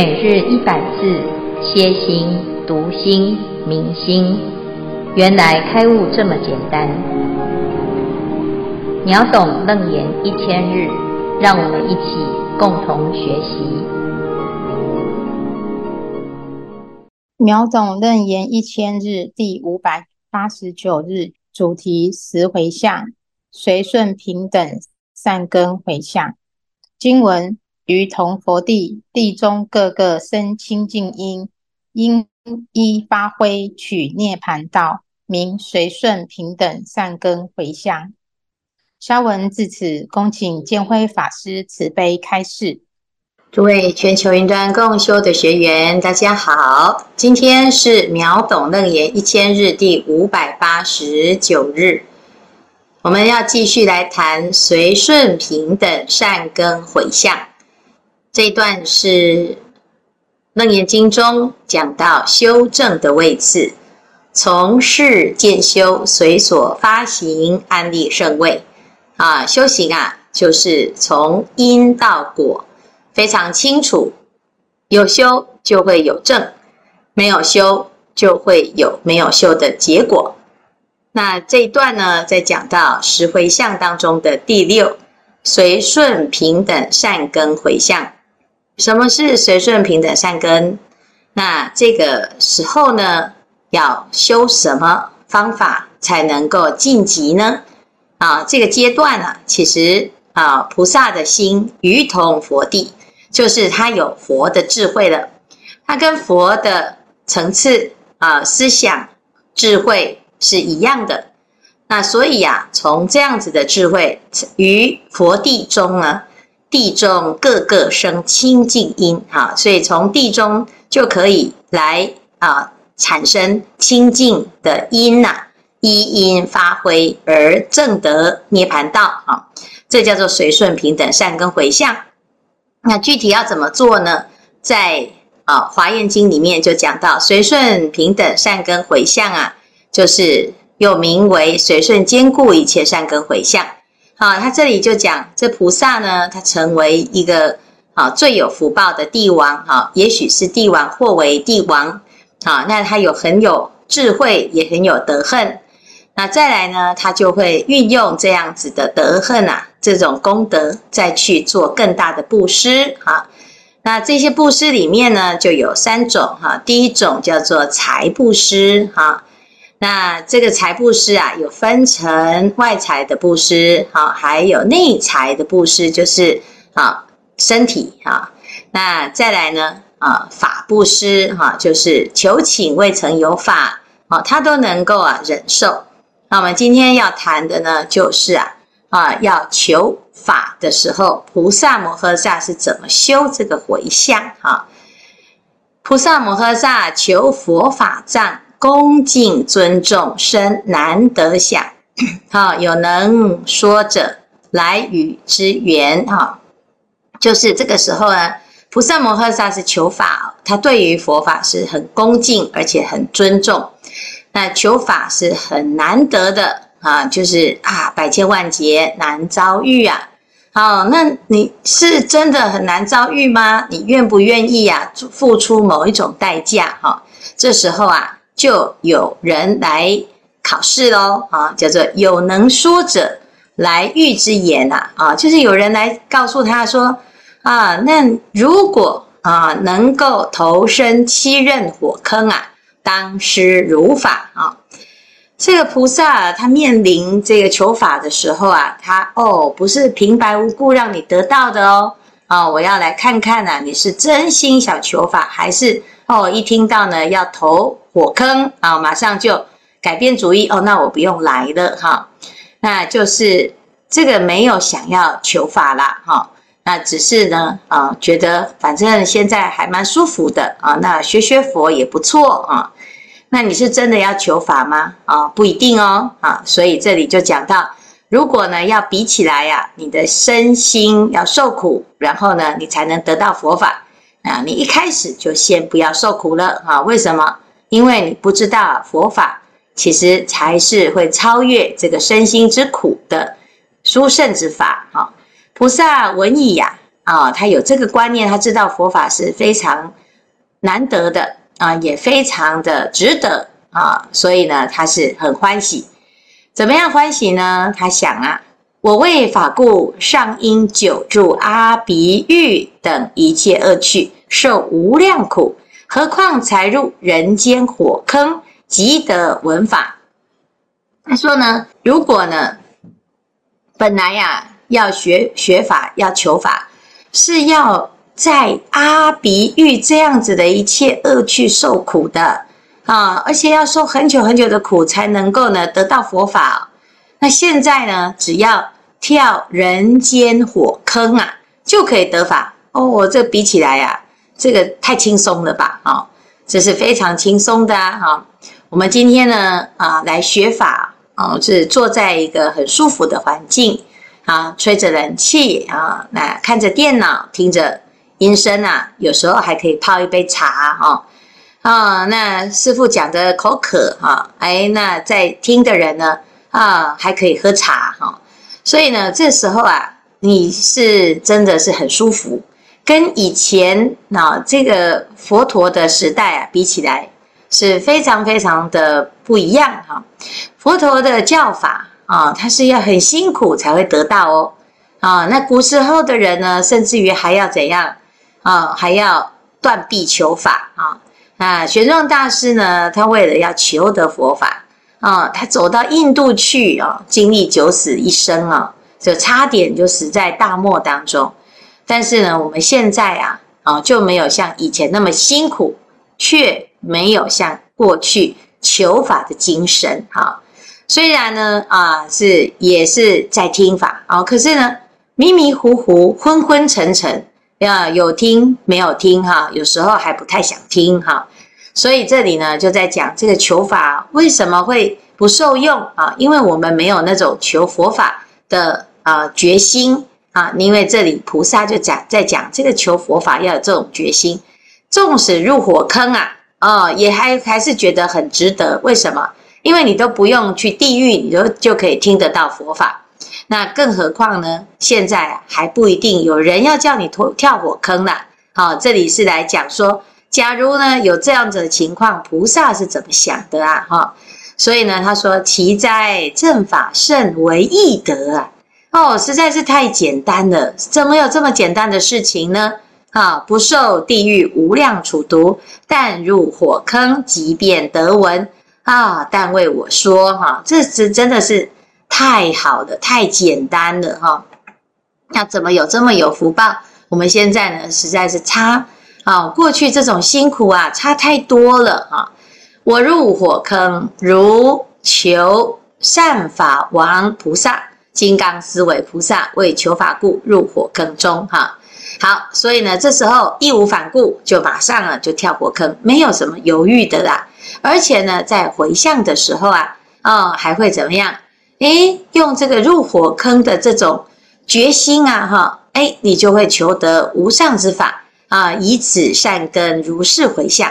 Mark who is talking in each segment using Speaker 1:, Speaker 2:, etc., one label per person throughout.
Speaker 1: 每日一百字，歇心、读心、明心，原来开悟这么简单。秒懂楞严一千日，让我们一起共同学习。
Speaker 2: 秒懂楞严一千日第五百八十九日，主题十回向，随顺平等善根回向。经文。于同佛地，地中各个生清净因，应依发挥取涅槃道，名随顺平等善根回向。沙文至此，恭请建辉法师慈悲开示。
Speaker 3: 诸位全球云端共修的学员，大家好，今天是秒懂楞严一千日第五百八十九日，我们要继续来谈随顺平等善根回向。这一段是《楞严经》中讲到修正的位置，从事渐修，随所发行安立圣位啊，修行啊，就是从因到果，非常清楚。有修就会有正，没有修就会有没有修的结果。那这一段呢，在讲到十回向当中的第六，随顺平等善根回向。什么是随顺平等善根？那这个时候呢，要修什么方法才能够晋级呢？啊，这个阶段啊，其实啊，菩萨的心与同佛地，就是他有佛的智慧了，他跟佛的层次啊、思想、智慧是一样的。那所以呀、啊，从这样子的智慧于佛地中呢。地中各个生清净因，哈，所以从地中就可以来啊产生清净的因呐，依因发挥而正得涅槃道，啊，这叫做随顺平等善根回向。那具体要怎么做呢？在啊《华严经》里面就讲到，随顺平等善根回向啊，就是又名为随顺坚固一切善根回向。好，他这里就讲这菩萨呢，他成为一个啊最有福报的帝王，哈，也许是帝王或为帝王，好，那他有很有智慧，也很有德恨，那再来呢，他就会运用这样子的德恨啊，这种功德，再去做更大的布施，哈，那这些布施里面呢，就有三种，哈，第一种叫做财布施，哈。那这个财布施啊，有分成外财的布施，好，还有内财的布施，就是啊身体啊。那再来呢啊法布施哈，就是求请未曾有法，啊，他都能够啊忍受。那我们今天要谈的呢，就是啊啊要求法的时候，菩萨摩诃萨是怎么修这个回向哈？菩萨摩诃萨求佛法藏。恭敬尊重，生难得想，好，有能说者来与之缘，哈，就是这个时候呢，菩萨摩诃萨是求法，他对于佛法是很恭敬，而且很尊重。那求法是很难得的啊，就是啊，百千万劫难遭遇啊。好，那你是真的很难遭遇吗？你愿不愿意啊，付出某一种代价？哈，这时候啊。就有人来考试喽，啊，叫做有能说者来喻之言呐，啊，就是有人来告诉他说，啊，那如果啊能够投身七刃火坑啊，当施如法啊，这个菩萨他面临这个求法的时候啊，他哦不是平白无故让你得到的哦，啊，我要来看看呐，你是真心想求法，还是哦一听到呢要投。火坑啊，马上就改变主意哦，那我不用来了哈，那就是这个没有想要求法啦哈，那只是呢啊，觉得反正现在还蛮舒服的啊，那学学佛也不错啊，那你是真的要求法吗？啊，不一定哦啊，所以这里就讲到，如果呢要比起来呀，你的身心要受苦，然后呢你才能得到佛法啊，你一开始就先不要受苦了啊，为什么？因为你不知道佛法，其实才是会超越这个身心之苦的殊胜之法。啊，菩萨闻已呀，啊，他有这个观念，他知道佛法是非常难得的啊，也非常的值得啊，所以呢，他是很欢喜。怎么样欢喜呢？他想啊，我为法故，尚因久住阿鼻狱等一切恶趣，受无量苦，何况才入人间火坑，即得闻法。他说呢，如果呢，本来呀、要学学法，要求法，是要在阿鼻狱这样子的一切恶趣受苦的啊，而且要受很久很久的苦，才能够呢得到佛法。那现在呢，只要跳人间火坑啊，就可以得法哦。这比起来呀、啊，这个太轻松了吧？啊，这是非常轻松的啊。哈，我们今天呢啊来学法。哦，是坐在一个很舒服的环境啊，吹着冷气啊，那看着电脑，听着音声啊，有时候还可以泡一杯茶哈啊。那师父讲的口渴哈，哎，那在听的人呢啊，还可以喝茶哈。所以呢，这时候啊，你是真的是很舒服，跟以前啊这个佛陀的时代啊比起来。是非常非常的不一样哈，佛陀的教法啊，他是要很辛苦才会得到哦，啊，那古时候的人呢，甚至于还要怎样啊，还要断臂求法啊，啊，玄奘大师呢，他为了要求得佛法啊，他走到印度去啊，经历九死一生啊，就差点就死在大漠当中，但是呢，我们现在啊，啊，就没有像以前那么辛苦，却。没有像过去求法的精神哈，虽然呢啊是也是在听法啊，可是呢迷迷糊糊、昏昏沉沉啊，有听没有听哈，有时候还不太想听哈，所以这里呢就在讲这个求法为什么会不受用啊？因为我们没有那种求佛法的啊决心啊，因为这里菩萨就讲在讲这个求佛法要有这种决心，纵使入火坑啊。哦，也还还是觉得很值得。为什么？因为你都不用去地狱，你就就可以听得到佛法。那更何况呢？现在还不一定有人要叫你跳跳火坑了。好，这里是来讲说，假如呢有这样子的情况，菩萨是怎么想的啊？哈，所以呢，他说：“奇哉，正法甚为易得啊！哦，实在是太简单了，怎么有这么简单的事情呢？”啊，不受地狱无量处毒，但入火坑即便得闻啊！但为我说哈、这是真的是太好了，太简单了哈！那、怎么有这么有福报？我们现在呢，实在是差啊，过去这种辛苦啊，差太多了啊！我入火坑，如求善法王菩萨、金刚思维菩萨为求法故入火坑中哈。好，所以呢，这时候义无反顾，就马上啊，就跳火坑，没有什么犹豫的啦。而且呢，在回向的时候啊，啊、哦，还会怎么样？诶，用这个入火坑的这种决心啊，哈，诶，你就会求得无上之法啊，以此善根如是回向，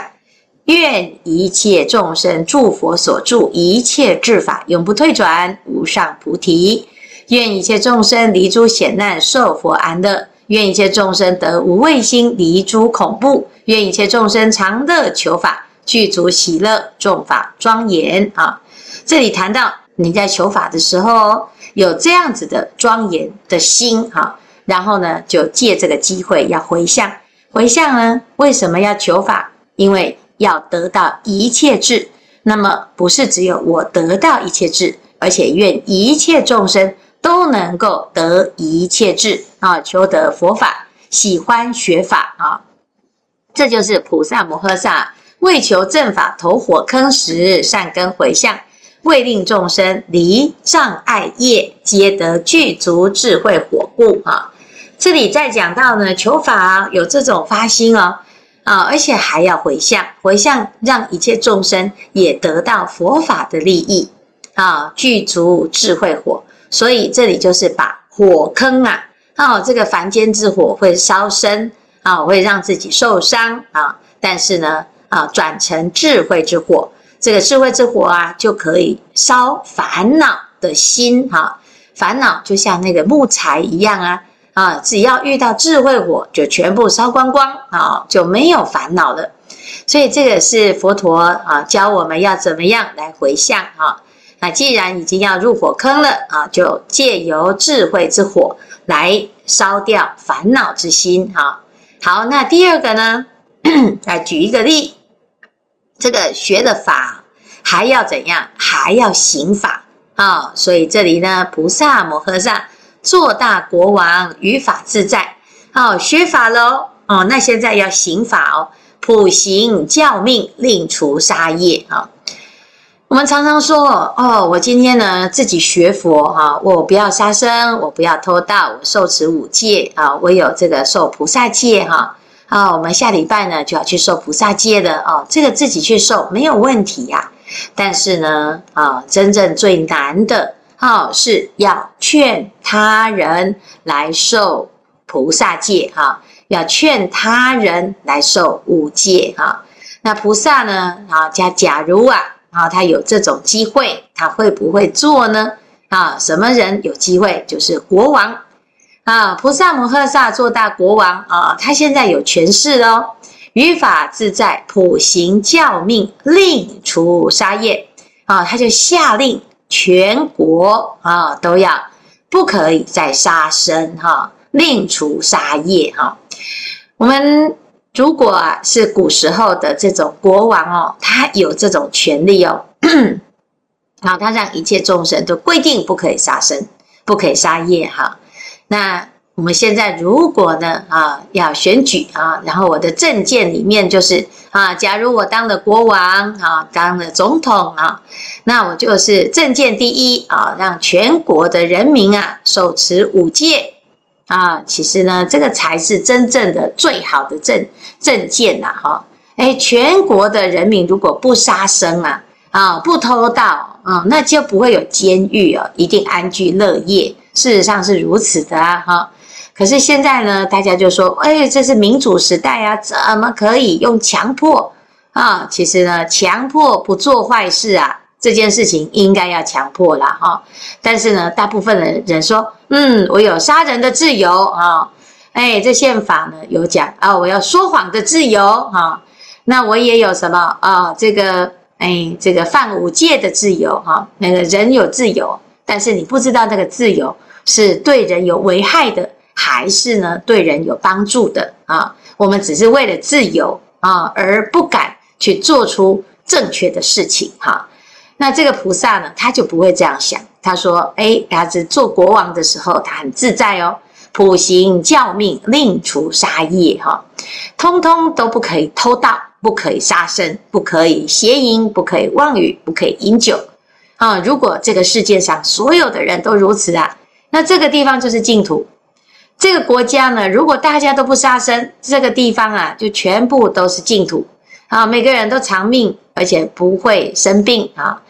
Speaker 3: 愿一切众生诸佛所助一切智法永不退转，无上菩提。愿一切众生离诸险难，受佛安乐。愿一切众生得无畏心，离诸恐怖；愿一切众生常乐求法，具足喜乐，众法庄严啊！这里谈到你在求法的时候，有这样子的庄严的心啊，然后呢，就借这个机会要回向。回向呢，为什么要求法？因为要得到一切智。那么不是只有我得到一切智，而且愿一切众生。都能够得一切智啊，求得佛法，喜欢学法啊，这就是菩萨摩诃萨为求正法投火坑时，善根回向，为令众生离障碍业，皆得具足智慧火故啊。这里再讲到呢，求法有这种发心哦啊，而且还要回向，回向让一切众生也得到佛法的利益啊，具足智慧火。所以这里就是把火坑啊，哦，这个凡间之火会烧身啊，会让自己受伤啊。但是呢，啊，转成智慧之火，这个智慧之火啊，就可以烧烦恼的心哈。烦恼就像那个木材一样啊，啊，只要遇到智慧火，就全部烧光光啊，就没有烦恼了。所以这个是佛陀啊教我们要怎么样来回向啊。那既然已经要入火坑了啊，就借由智慧之火来烧掉烦恼之心哈。好，那第二个呢，来举一个例，这个学的法还要怎样？还要行法啊。所以这里呢，菩萨摩诃萨做大国王，于法自在。好，学法喽。哦，那现在要行法哦，普行教命，令除杀业啊。我们常常说哦，我今天呢自己学佛哈，我不要杀生，我不要偷盗，我受持五戒啊，我有这个受菩萨戒哈。啊，我们下礼拜呢就要去受菩萨戒的哦，这个自己去受没有问题呀。但是呢啊，真正最难的哦是要劝他人来受菩萨戒哈，要劝他人来受五戒哈。那菩萨呢啊，假假如啊。啊，他有这种机会，他会不会做呢？啊，什么人有机会？就是国王啊，菩萨摩诃萨做大国王啊，他现在有权势哦，于法自在，普行教命，令除杀业啊，他就下令全国啊都要不可以再杀生哈，另除杀业哈，我们。如果啊是古时候的这种国王哦，他有这种权利哦，好，他让一切众生都规定不可以杀生，不可以杀业哈。那我们现在如果呢啊要选举啊，然后我的政见里面就是啊，假如我当了国王啊，当了总统啊，那我就是政见第一啊，让全国的人民啊手持五戒。啊，其实呢，这个才是真正的最好的政政见呐，哈！哎，全国的人民如果不杀生啊，啊，不偷盗啊，那就不会有监狱哦，一定安居乐业。事实上是如此的啊，哈！可是现在呢，大家就说，哎，这是民主时代啊，怎么可以用强迫啊？其实呢，强迫不做坏事啊。这件事情应该要强迫了哈，但是呢，大部分的人说，嗯，我有杀人的自由啊，哎，这宪法呢有讲啊，我要说谎的自由啊，那我也有什么啊？这个哎，这个犯五戒的自由哈，那个人有自由，但是你不知道那个自由是对人有危害的，还是呢对人有帮助的啊？我们只是为了自由啊，而不敢去做出正确的事情哈。那这个菩萨呢，他就不会这样想。他说：“哎，他是做国王的时候，他很自在哦，普行教命，令除杀业，哈，通通都不可以偷盗，不可以杀生，不可以邪淫，不可以妄语，不可以饮酒。啊，如果这个世界上所有的人都如此啊，那这个地方就是净土。这个国家呢，如果大家都不杀生，这个地方啊，就全部都是净土。啊，每个人都长命，而且不会生病啊。”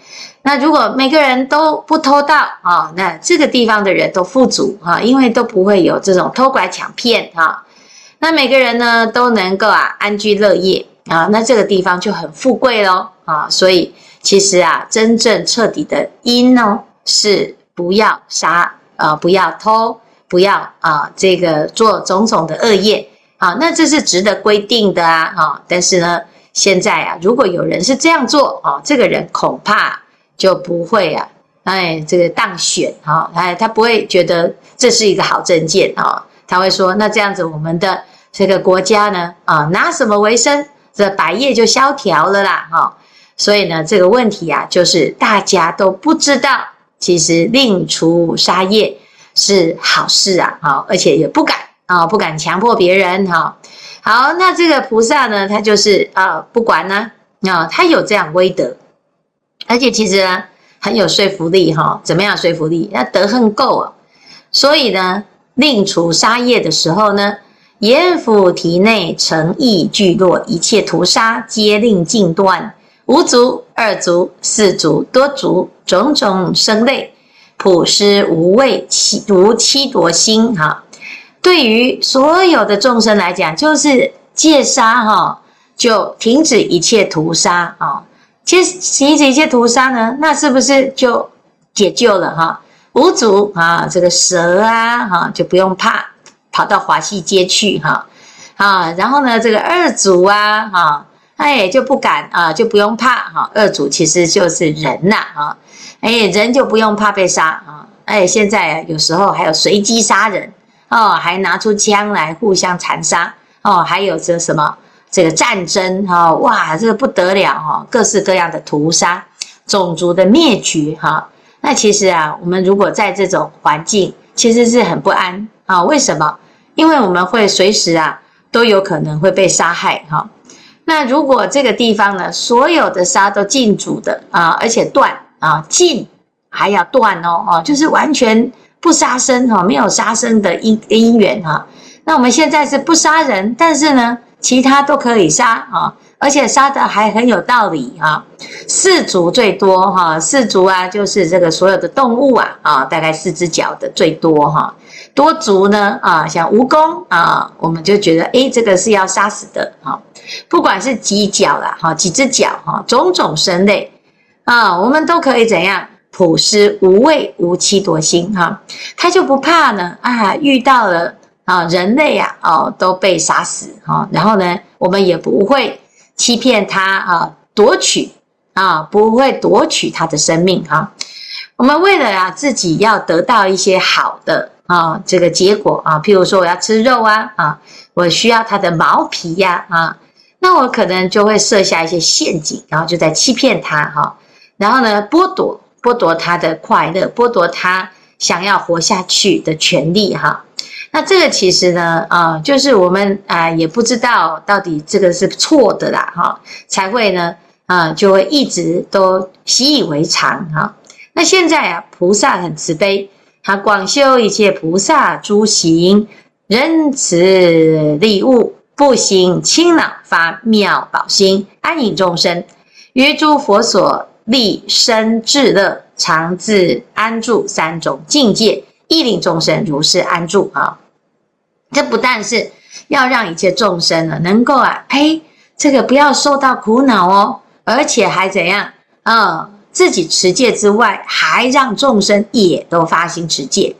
Speaker 3: 那如果每个人都不偷盗啊，那这个地方的人都富足啊，因为都不会有这种偷拐抢骗啊。那每个人呢都能够啊安居乐业啊，那这个地方就很富贵喽啊。所以其实啊，真正彻底的因呢是不要杀啊，不要偷，不要啊这个做种种的恶业啊。那这是值得规定的啊啊。但是呢，现在啊，如果有人是这样做啊，这个人恐怕。就不会啊，哎，这个当选哈，哎，他不会觉得这是一个好政见啊，他会说，那这样子我们的这个国家呢，啊，拿什么为生？这百业就萧条了啦，哈，所以呢，这个问题啊，就是大家都不知道，其实令除杀业是好事啊，好，而且也不敢啊，不敢强迫别人哈。好，那这个菩萨呢，他就是啊，不管呢，啊，他有这样威德。而且其实呢，很有说服力哈，怎么样说服力？那德行够啊，所以呢，令除杀业的时候呢，阎浮体内诚意聚落一切屠杀，皆令尽断。无族、二族、四族、多族，种种生类，普施无畏欺无欺夺心哈。对于所有的众生来讲，就是戒杀哈，就停止一切屠杀啊。其实，其实一切屠杀呢，那是不是就解救了哈？无族啊，这个蛇啊，哈就不用怕跑到华西街去哈啊，然后呢，这个二祖啊哈，他也就不敢啊，就不用怕哈。二祖其实就是人呐啊，哎，人就不用怕被杀啊。哎，现在有时候还有随机杀人哦，还拿出枪来互相残杀哦，还有这什么这个战争哈，哇，这个不得了哈，各式各样的屠杀，种族的灭绝哈。那其实啊，我们如果在这种环境，其实是很不安啊。为什么？因为我们会随时啊都有可能会被杀害哈。那如果这个地方呢，所有的杀都禁足的啊，而且断啊禁。还要断哦，哦，就是完全不杀生哈，没有杀生的因因缘哈。那我们现在是不杀人，但是呢，其他都可以杀啊，而且杀的还很有道理啊。四足最多哈，四足啊，就是这个所有的动物啊啊，大概四只脚的最多哈。多足呢啊，像蜈蚣啊，我们就觉得诶，这个是要杀死的哈。不管是几脚啦哈，几只脚哈，种种生类啊，我们都可以怎样？普施无畏无欺夺心哈，他就不怕呢啊！遇到了啊人类啊哦都被杀死哈，然后呢我们也不会欺骗他啊夺取啊不会夺取他的生命哈。我们为了啊自己要得到一些好的啊这个结果啊，譬如说我要吃肉啊啊，我需要它的毛皮呀啊，那我可能就会设下一些陷阱，然后就在欺骗他哈，然后呢剥夺。剥夺他的快乐，剥夺他想要活下去的权利，哈。那这个其实呢，啊，就是我们啊也不知道到底这个是错的啦，哈，才会呢，啊，就会一直都习以为常，哈。那现在啊，菩萨很慈悲，他广修一切菩萨诸行，仁慈利物，不行，清朗，发妙宝心，安隐众生，于诸佛所。立身智乐，常自安住三种境界，亦令众生如是安住啊！这不但是要让一切众生呢，能够啊，呸，这个不要受到苦恼哦，而且还怎样啊、自己持戒之外，还让众生也都发心持戒。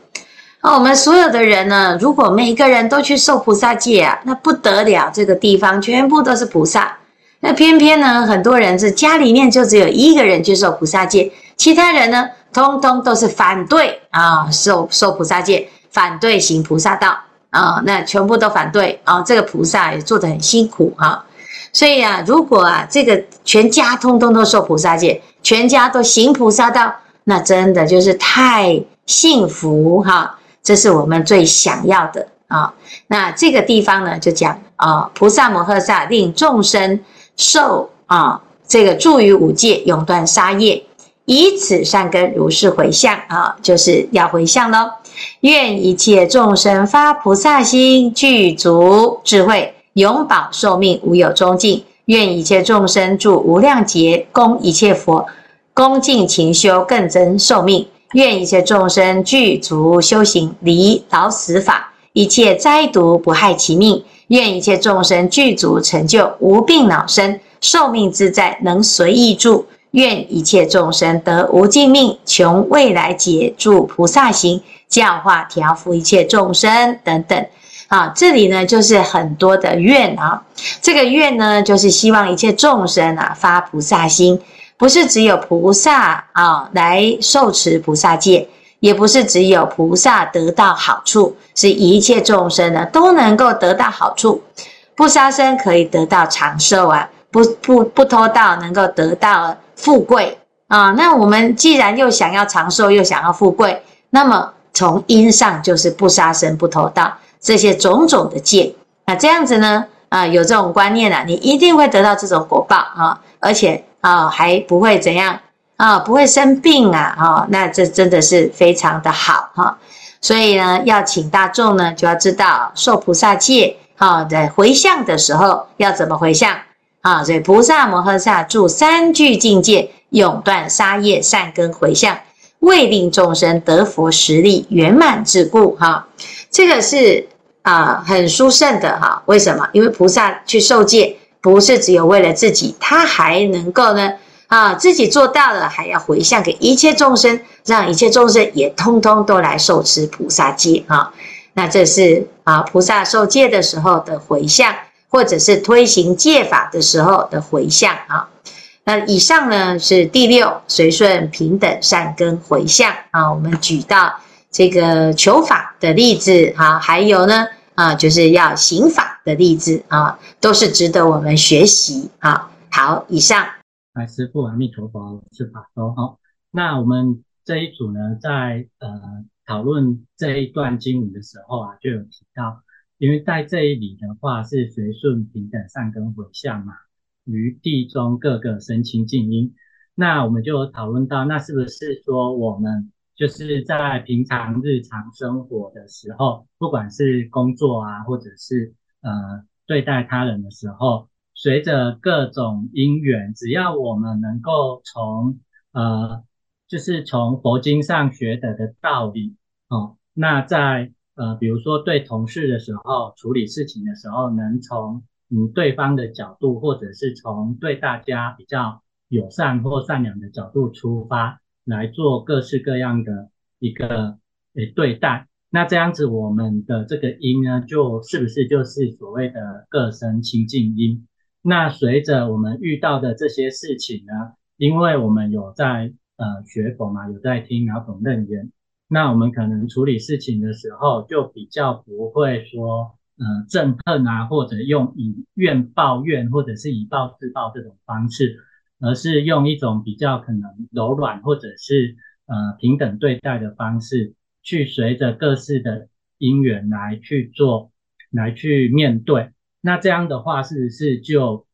Speaker 3: 啊，我们所有的人呢，如果每个人都去受菩萨戒啊，那不得了，这个地方全部都是菩萨。那偏偏呢，很多人是家里面就只有一个人去受菩萨戒，其他人呢，通通都是反对啊，受受菩萨戒，反对行菩萨道啊，那全部都反对啊，这个菩萨也做得很辛苦哈。所以啊，如果啊，这个全家通通都受菩萨戒，全家都行菩萨道，那真的就是太幸福哈，这是我们最想要的啊。那这个地方呢，就讲啊，菩萨摩诃萨令众生。受啊，这个助于五戒，永断杀业，以此善根如是回向啊，就是要回向喽。愿一切众生发菩萨心，具足智慧，永保寿命，无有终尽。愿一切众生住无量劫，供一切佛，恭敬勤修，更增寿命。愿一切众生具足修行，离老死法，一切灾毒不害其命。愿一切众生具足成就无病老身，寿命自在，能随意住。愿一切众生得无尽命，穷未来劫住菩萨行，教化调伏一切众生等等。啊，这里呢就是很多的愿啊。这个愿呢，就是希望一切众生啊发菩萨心，不是只有菩萨啊来受持菩萨戒。也不是只有菩萨得到好处，是一切众生呢都能够得到好处。不杀生可以得到长寿啊，不不不偷盗能够得到富贵啊。那我们既然又想要长寿，又想要富贵，那么从因上就是不杀生、不偷盗这些种种的戒。那这样子呢啊，有这种观念啊，你一定会得到这种果报啊，而且啊还不会怎样。啊，不会生病啊，啊，那这真的是非常的好哈。所以呢，要请大众呢，就要知道受菩萨戒，哈，在回向的时候要怎么回向啊？所以菩萨摩诃萨住三聚境界，永断杀业善根回向，为令众生得佛实力圆满之故哈。这个是啊，很殊胜的哈。为什么？因为菩萨去受戒，不是只有为了自己，他还能够呢。啊，自己做到了，还要回向给一切众生，让一切众生也通通都来受持菩萨戒啊。那这是啊菩萨受戒的时候的回向，或者是推行戒法的时候的回向啊。那以上呢是第六随顺平等善根回向啊。我们举到这个求法的例子啊，还有呢啊就是要行法的例子啊，都是值得我们学习啊。好，以上。
Speaker 4: 来，师傅，阿弥陀佛，是法都好。那我们这一组呢，在呃讨论这一段经文的时候啊，就有提到，因为在这一里的话是随顺平等善根回向嘛，于地中各个生清净因。那我们就讨论到，那是不是说我们就是在平常日常生活的时候，不管是工作啊，或者是呃对待他人的时候，随着各种因缘，只要我们能够从呃。就是从佛经上学得的道理哦。那在呃，比如说对同事的时候，处理事情的时候，能从嗯对方的角度，或者是从对大家比较友善或善良的角度出发，来做各式各样的一个诶对待。那这样子，我们的这个因呢，就是不是就是所谓的各生清净因？那随着我们遇到的这些事情呢，因为我们有在。呃，学佛嘛，有在听秒懂楞严，那我们可能处理事情的时候，就比较不会说，呃，憎恨啊，或者用以怨报怨，或者是以暴制暴这种方式，而是用一种比较可能柔软，或者是呃平等对待的方式，去随着各式的因缘来去做，来去面对。那这样的话，是不是就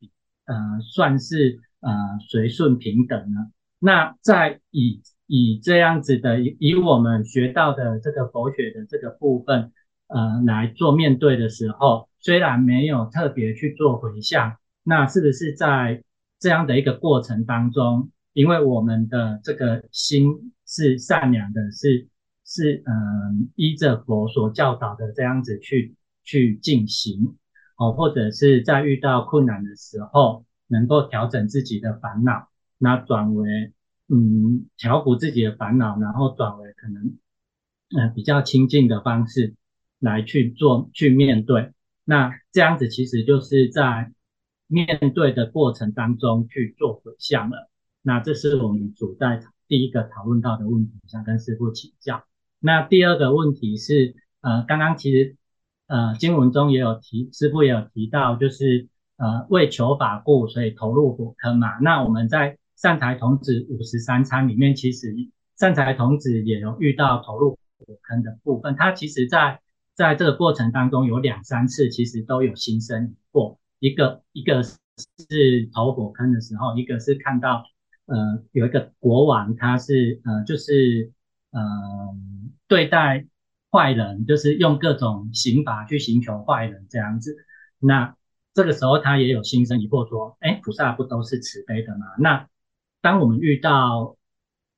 Speaker 4: 呃算是呃随顺平等呢？那在以以这样子的以我们学到的这个佛学的这个部分，呃，来做面对的时候，虽然没有特别去做回向，那是不是在这样的一个过程当中，因为我们的这个心是善良的，是是嗯、依着佛所教导的这样子去去进行，哦，或者是在遇到困难的时候，能够调整自己的烦恼，那转为。嗯，调伏自己的烦恼，然后转为可能，嗯、比较亲近的方式来去做、去面对。那这样子其实就是在面对的过程当中去做回向了。那这是我们主在第一个讨论到的问题，想跟师父请教。那第二个问题是，呃，刚刚其实呃经文中也有提，师父也有提到，就是呃为求法故，所以投入火坑嘛。那我们在善财童子五十三参里面，其实善财童子也有遇到投入火坑的部分。他其实在在这个过程当中有两三次，其实都有心生疑惑。一个一个是投火坑的时候，一个是看到呃有一个国王，他是呃就是呃对待坏人，就是用各种刑罚去刑求坏人这样子。那这个时候他也有心生疑惑，说：哎，菩萨不都是慈悲的吗？那当我们遇到，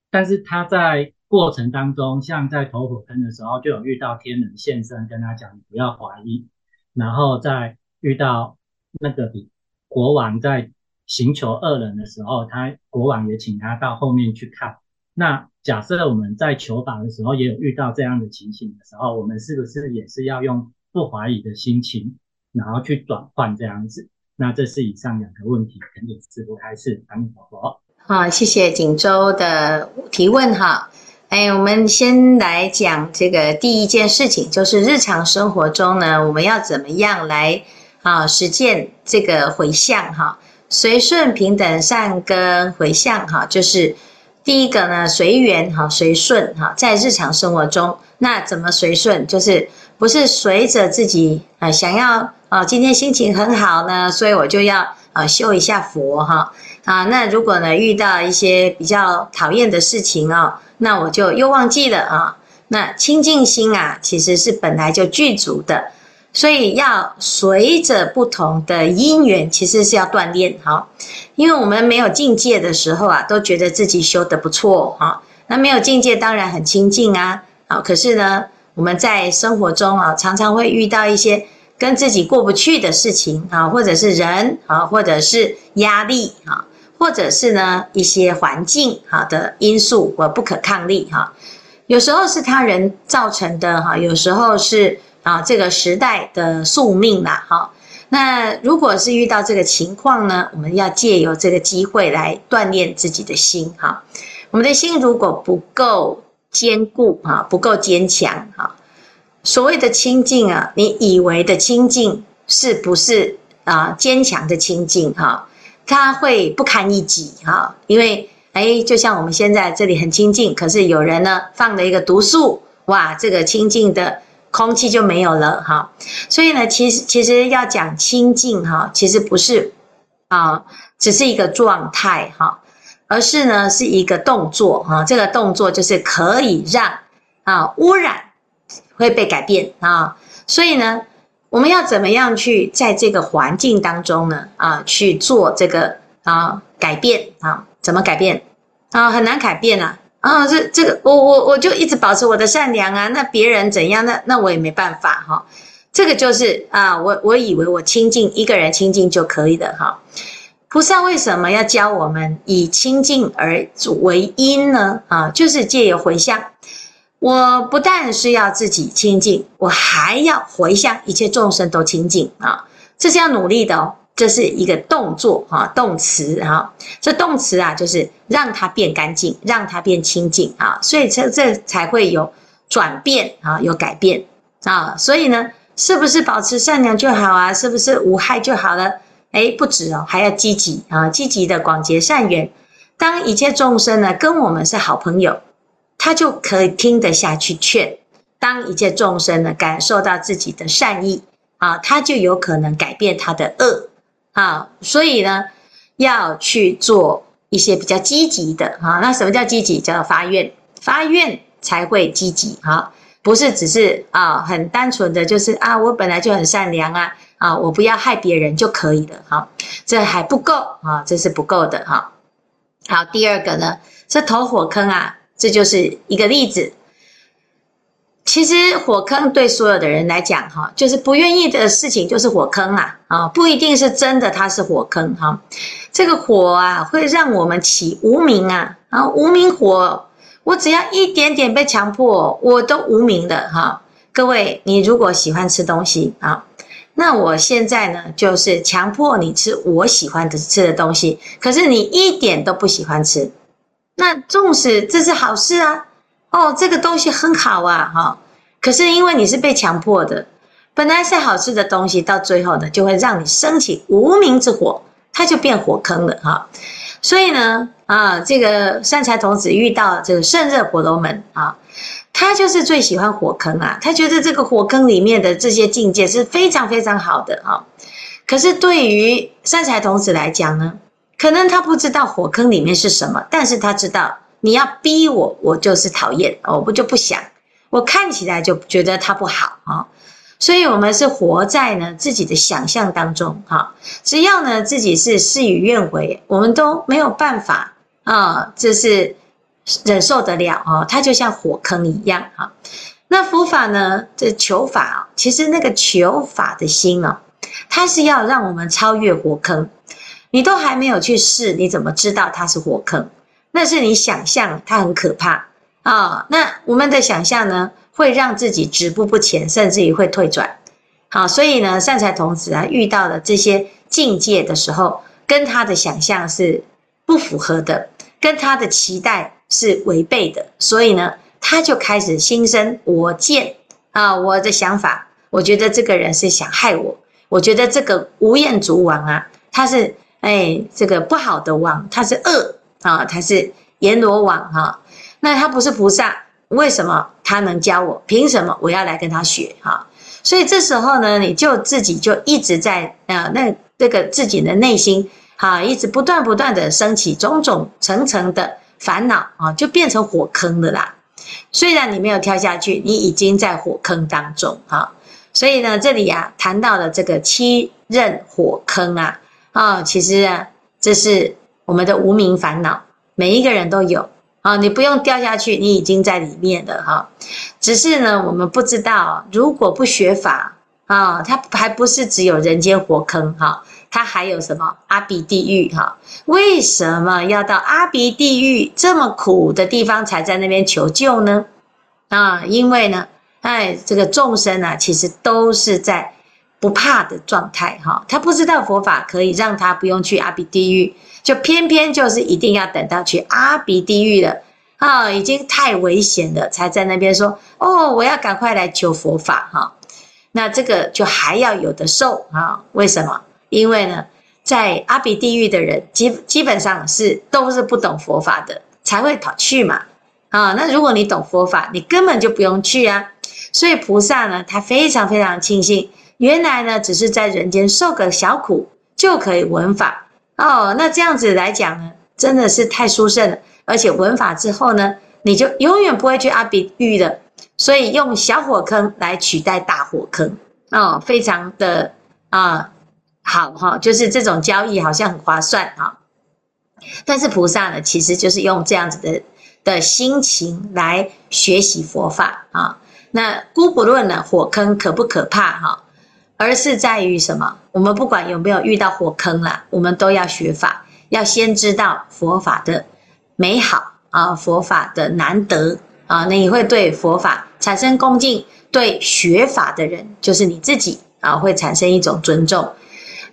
Speaker 4: 但是他在过程当中，像在投火坑的时候，就有遇到天人现身跟他讲，你不要怀疑。然后在遇到那个比国王在寻求恶人的时候，他国王也请他到后面去看。那假设我们在求法的时候，也有遇到这样的情形的时候，我们是不是也是要用不怀疑的心情，然后去转换这样子？那这是以上两个问题，肯定是不开示。阿弥陀佛。
Speaker 3: 好，谢谢锦州的提问哈。哎，我们先来讲这个第一件事情，就是日常生活中呢，我们要怎么样来啊实践这个回向哈？随顺平等善根回向哈，就是第一个呢，随缘哈，随顺哈，在日常生活中，那怎么随顺？就是不是随着自己啊想要啊，今天心情很好呢，所以我就要啊修一下佛哈。啊，那如果呢遇到一些比较讨厌的事情哦，那我就又忘记了啊。那清净心啊，其实是本来就具足的，所以要随着不同的因缘，其实是要锻炼哈。因为我们没有境界的时候啊，都觉得自己修得不错哈。那没有境界当然很清净啊。好，可是呢，我们在生活中啊，常常会遇到一些跟自己过不去的事情啊，或者是人啊，或者是压力啊。或者是呢一些环境好的因素或不可抗力哈，有时候是他人造成的哈，有时候是啊，这个时代的宿命啦，哈。那如果是遇到这个情况呢，我们要借由这个机会来锻炼自己的心，哈。我们的心如果不够坚固，哈，不够坚强，哈。所谓的清净啊，你以为的清净是不是啊？坚强的清净，哈，它会不堪一击，哈，因为。哎，就像我们现在这里很清净，可是有人呢放了一个毒素，哇，这个清净的空气就没有了哈。所以呢，其实其实要讲清净哈，其实不是啊，只是一个状态哈，而是呢是一个动作哈。这个动作就是可以让啊污染会被改变啊。所以呢，我们要怎么样去在这个环境当中呢啊去做这个啊改变啊？怎么改变？啊，很难改变啊！啊，这这个，我我我就一直保持我的善良啊。那别人怎样，那那我也没办法哈。这个就是啊，我我以为我清净一个人清净就可以的哈。菩萨为什么要教我们以清净而为因呢？啊，就是借由回向，我不但是要自己清净，我还要回向一切众生都清净啊，这是要努力的哦。这是一个动作哈，动词哈，这动词啊，就是让它变干净，让它变清净啊，所以这这才会有转变啊，有改变啊，所以呢，是不是保持善良就好啊？是不是无害就好了？哎，不止哦，还要积极啊，积极的广结善缘。当一切众生呢跟我们是好朋友，他就可以听得下去劝；当一切众生呢感受到自己的善意啊，他就有可能改变他的恶。啊，所以呢，要去做一些比较积极的哈。那什么叫积极？叫做发愿，发愿才会积极哈。不是只是啊，很单纯的就是啊，我本来就很善良啊，啊，我不要害别人就可以了哈。这还不够啊，这是不够的哈。好，第二个呢，这投火坑啊，这就是一个例子。其实火坑对所有的人来讲，哈，就是不愿意的事情，就是火坑啊，啊，不一定是真的，它是火坑哈。这个火啊，会让我们起无名啊，啊，无名火，我只要一点点被强迫，我都无名的哈。各位，你如果喜欢吃东西啊，那我现在呢，就是强迫你吃我喜欢的吃的东西，可是你一点都不喜欢吃，那纵使这是好事啊。哦，这个东西很好啊，哈！可是因为你是被强迫的，本来是好吃的东西，到最后呢，就会让你升起无名之火，它就变火坑了，哈！所以呢，啊，这个善财童子遇到这个胜热婆罗门啊，他就是最喜欢火坑啊，他觉得这个火坑里面的这些境界是非常非常好的啊。可是对于善财童子来讲呢，可能他不知道火坑里面是什么，但是他知道。你要逼我，我就是讨厌，我不就不想，我看起来就觉得他不好啊，所以我们是活在呢自己的想象当中哈，只要呢自己是事与愿违，我们都没有办法啊，这是忍受得了啊，它就像火坑一样哈。那佛法呢，这求法啊，其实那个求法的心啊，它是要让我们超越火坑，你都还没有去试，你怎么知道它是火坑？那是你想象，它很可怕啊、那我们的想象呢，会让自己止步不前，甚至于会退转。好，所以呢，善财童子啊，遇到了这些境界的时候，跟他的想象是不符合的，跟他的期待是违背的，所以呢，他就开始心生我见啊，我的想法，我觉得这个人是想害我，我觉得这个无厌足王啊，他是哎，这个不好的王，他是恶。啊，他是阎罗王哈，那他不是菩萨，为什么他能教我？凭什么我要来跟他学哈？所以这时候呢，你就自己就一直在啊，那这个自己的内心哈，一直不断不断的升起种种层层的烦恼啊，就变成火坑的啦。虽然你没有跳下去，你已经在火坑当中哈。所以呢，这里啊谈到了这个七任火坑啊，啊，其实啊，这是。我们的无明烦恼，每一个人都有啊！你不用掉下去，你已经在里面了哈。只是呢，我们不知道，如果不学法啊，它还不是只有人间火坑哈，它还有什么阿鼻地狱哈？为什么要到阿鼻地狱这么苦的地方才在那边求救呢？啊，因为呢，哎，这个众生啊，其实都是在不怕的状态哈。他不知道佛法可以让他不用去阿鼻地狱，就偏偏就是一定要等到去阿鼻地狱了啊，已经太危险了，才在那边说哦，我要赶快来求佛法哈。那这个就还要有的受啊？为什么？因为呢，在阿鼻地狱的人基基本上是都是不懂佛法的，才会跑去嘛。啊，那如果你懂佛法，你根本就不用去啊。所以菩萨呢，他非常非常庆幸，原来呢，只是在人间受个小苦就可以闻法哦。那这样子来讲呢，真的是太殊胜了。而且闻法之后呢，你就永远不会去阿鼻狱的。所以用小火坑来取代大火坑哦，非常的啊好哈，就是这种交易好像很划算哈。但是菩萨呢，其实就是用这样子的。的心情来学习佛法啊，那姑不论呢，火坑可不可怕哈，而是在于什么？我们不管有没有遇到火坑啦，我们都要学法，要先知道佛法的美好啊，佛法的难得啊，那你会对佛法产生恭敬，对学法的人就是你自己啊，会产生一种尊重。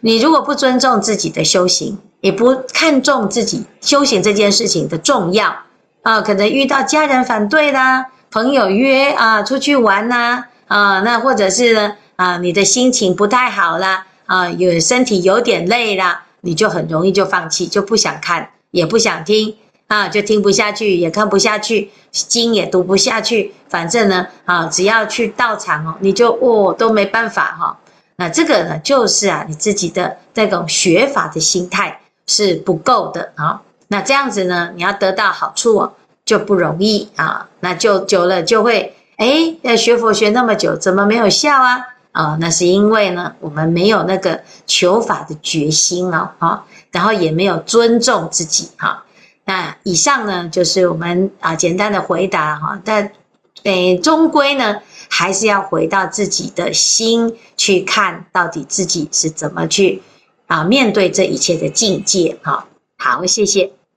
Speaker 3: 你如果不尊重自己的修行，也不看重自己修行这件事情的重要。啊，可能遇到家人反对啦，朋友约啊出去玩呐，啊，那或者是呢，啊，你的心情不太好啦，啊，有身体有点累啦，你就很容易就放弃，就不想看，也不想听，啊，就听不下去，也看不下去，经也读不下去，反正呢，啊，只要去道场哦，你就哦都没办法哈，那这个呢，就是啊，你自己的那种学法的心态是不够的啊。那这样子呢，你要得到好处哦，就不容易啊。那就久了就会，哎，要学佛学那么久，怎么没有效啊？啊，那是因为呢，我们没有那个求法的决心哦，啊，然后也没有尊重自己哈。那以上呢，就是我们啊简单的回答哈。但，诶，终归呢，还是要回到自己的心去看到底自己是怎么去啊面对这一切的境界哈。好，谢谢。